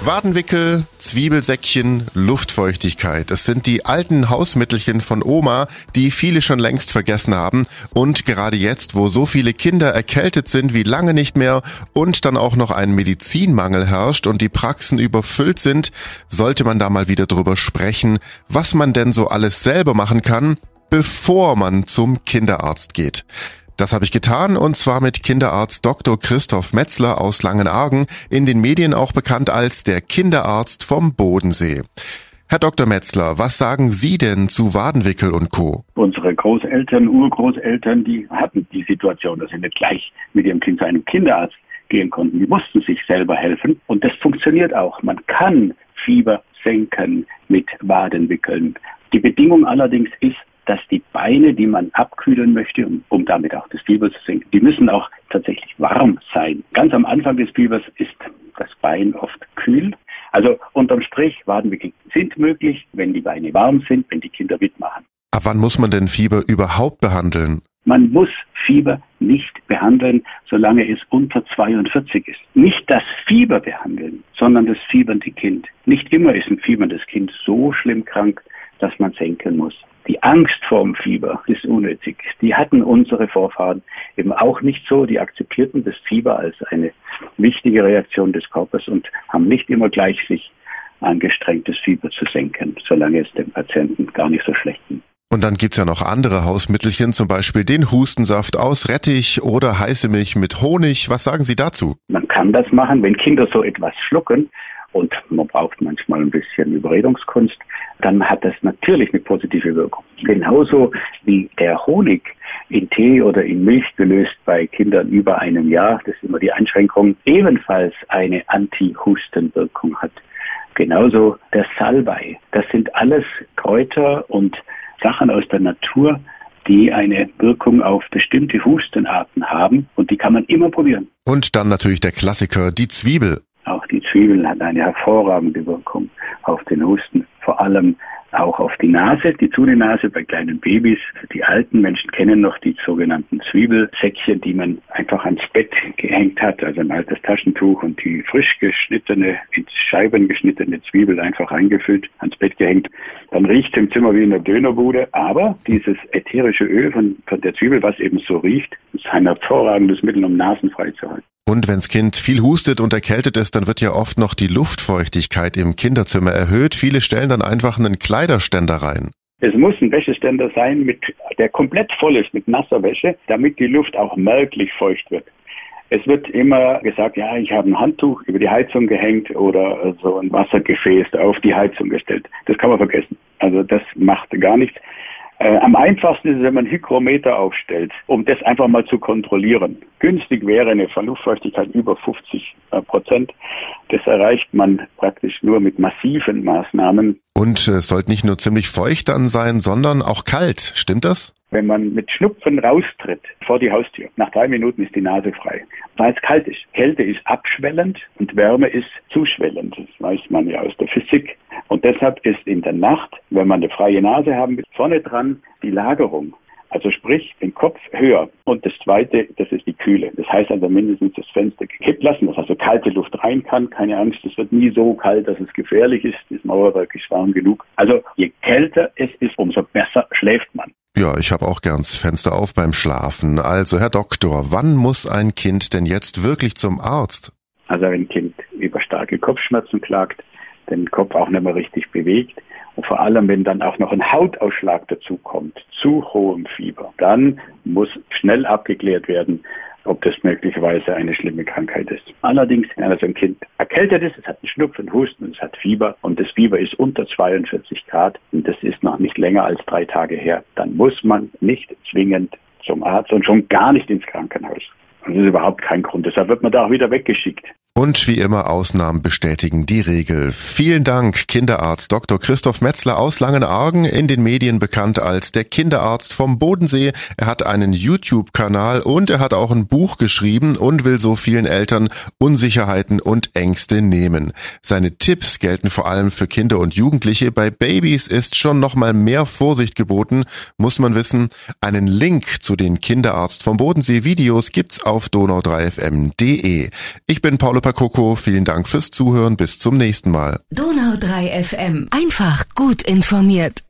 Wadenwickel, Zwiebelsäckchen, Luftfeuchtigkeit. Das sind die alten Hausmittelchen von Oma, die viele schon längst vergessen haben. Und gerade jetzt, wo so viele Kinder erkältet sind wie lange nicht mehr und dann auch noch ein Medizinmangel herrscht und die Praxen überfüllt sind, sollte man da mal wieder drüber sprechen, was man denn so alles selber machen kann, bevor man zum Kinderarzt geht. Das habe ich getan und zwar mit Kinderarzt Dr. Christoph Metzler aus Langenargen, in den Medien auch bekannt als der Kinderarzt vom Bodensee. Herr Dr. Metzler, was sagen Sie denn zu Wadenwickel und Co.? Unsere Großeltern, Urgroßeltern, die hatten die Situation, dass sie nicht gleich mit ihrem Kind zu einem Kinderarzt gehen konnten. Die mussten sich selber helfen und das funktioniert auch. Man kann Fieber senken mit Wadenwickeln. Die Bedingung allerdings ist, dass die Beine, die man abkühlen möchte, um, um damit auch das Fieber zu senken, die müssen auch tatsächlich warm sein. Ganz am Anfang des Fiebers ist das Bein oft kühl. Also unterm Strich, Wadenwickel sind möglich, wenn die Beine warm sind, wenn die Kinder mitmachen. Ab wann muss man denn Fieber überhaupt behandeln? Man muss Fieber nicht behandeln, solange es unter 42 ist. Nicht das Fieber behandeln, sondern das fiebernde Kind. Nicht immer ist ein fieberndes Kind so schlimm krank, dass man senken muss. Die Angst vorm Fieber ist unnötig. Die hatten unsere Vorfahren eben auch nicht so. Die akzeptierten das Fieber als eine wichtige Reaktion des Körpers und haben nicht immer gleich sich angestrengt, das Fieber zu senken, solange es dem Patienten gar nicht so schlecht ging. Und dann gibt's ja noch andere Hausmittelchen, zum Beispiel den Hustensaft aus Rettich oder heiße Milch mit Honig. Was sagen Sie dazu? Man kann das machen, wenn Kinder so etwas schlucken und man braucht manchmal ein bisschen Überredungskunst, dann hat das natürlich eine positive Wirkung. Genauso wie der Honig in Tee oder in Milch gelöst bei Kindern über einem Jahr, das ist immer die Einschränkung, ebenfalls eine Anti-Hustenwirkung hat. Genauso der Salbei. Das sind alles Kräuter und Sachen aus der Natur, die eine Wirkung auf bestimmte Hustenarten haben und die kann man immer probieren. Und dann natürlich der Klassiker, die Zwiebel. Auch die Zwiebel hat eine hervorragende Wirkung auf den Husten, vor allem auch auf die Nase, die Zunennase bei kleinen Babys. Die alten Menschen kennen noch die sogenannten Zwiebelsäckchen, die man einfach ans Bett gehängt hat, also ein altes Taschentuch und die frisch geschnittene, in Scheiben geschnittene Zwiebel einfach eingefüllt, ans Bett gehängt. Dann riecht es im Zimmer wie in der Dönerbude, aber dieses ätherische Öl von, von der Zwiebel, was eben so riecht, ist ein hervorragendes Mittel, um Nasen halten. Und wenns Kind viel hustet und erkältet ist, dann wird ja oft noch die Luftfeuchtigkeit im Kinderzimmer erhöht. Viele stellen dann einfach einen Kleiderständer rein. Es muss ein Wäscheständer sein, mit, der komplett voll ist mit nasser Wäsche, damit die Luft auch merklich feucht wird. Es wird immer gesagt, ja, ich habe ein Handtuch über die Heizung gehängt oder so ein Wassergefäß auf die Heizung gestellt. Das kann man vergessen. Also das macht gar nichts. Äh, am einfachsten ist es, wenn man Hygrometer aufstellt, um das einfach mal zu kontrollieren. Günstig wäre eine Luftfeuchtigkeit über 50 äh, Prozent. Das erreicht man praktisch nur mit massiven Maßnahmen. Und es äh, sollte nicht nur ziemlich feucht dann sein, sondern auch kalt. Stimmt das? Wenn man mit Schnupfen raustritt vor die Haustür, nach drei Minuten ist die Nase frei, weil es kalt ist. Kälte ist abschwellend und Wärme ist zuschwellend. Das weiß man ja aus der Physik. Und deshalb ist in der Nacht, wenn man eine freie Nase haben will, vorne dran die Lagerung. Also sprich, den Kopf höher. Und das zweite, das ist die Kühle. Das heißt also mindestens das Fenster gekippt lassen, dass also kalte Luft rein kann. Keine Angst, es wird nie so kalt, dass es gefährlich ist. Das Mauerwerk ist warm genug. Also je kälter es ist, umso besser schläft man. Ja, ich habe auch gern das Fenster auf beim Schlafen. Also, Herr Doktor, wann muss ein Kind denn jetzt wirklich zum Arzt? Also, wenn ein Kind über starke Kopfschmerzen klagt, den Kopf auch nicht mehr richtig bewegt. Und vor allem, wenn dann auch noch ein Hautausschlag dazu kommt, zu hohem Fieber, dann muss schnell abgeklärt werden, ob das möglicherweise eine schlimme Krankheit ist. Allerdings, wenn also ein Kind erkältet ist, es hat einen Schnupfen, Husten, es hat Fieber und das Fieber ist unter 42 Grad und das ist noch nicht länger als drei Tage her, dann muss man nicht zwingend zum Arzt und schon gar nicht ins Krankenhaus. Das ist überhaupt kein Grund. Deshalb wird man da auch wieder weggeschickt. Und wie immer Ausnahmen bestätigen die Regel. Vielen Dank, Kinderarzt Dr. Christoph Metzler aus Langenargen, in den Medien bekannt als der Kinderarzt vom Bodensee. Er hat einen YouTube-Kanal und er hat auch ein Buch geschrieben und will so vielen Eltern Unsicherheiten und Ängste nehmen. Seine Tipps gelten vor allem für Kinder und Jugendliche. Bei Babys ist schon noch mal mehr Vorsicht geboten, muss man wissen. Einen Link zu den Kinderarzt vom Bodensee Videos gibt's auf donau3fm.de. Ich bin Paulo Coco, vielen Dank fürs Zuhören. Bis zum nächsten Mal. Donau 3 FM. Einfach gut informiert.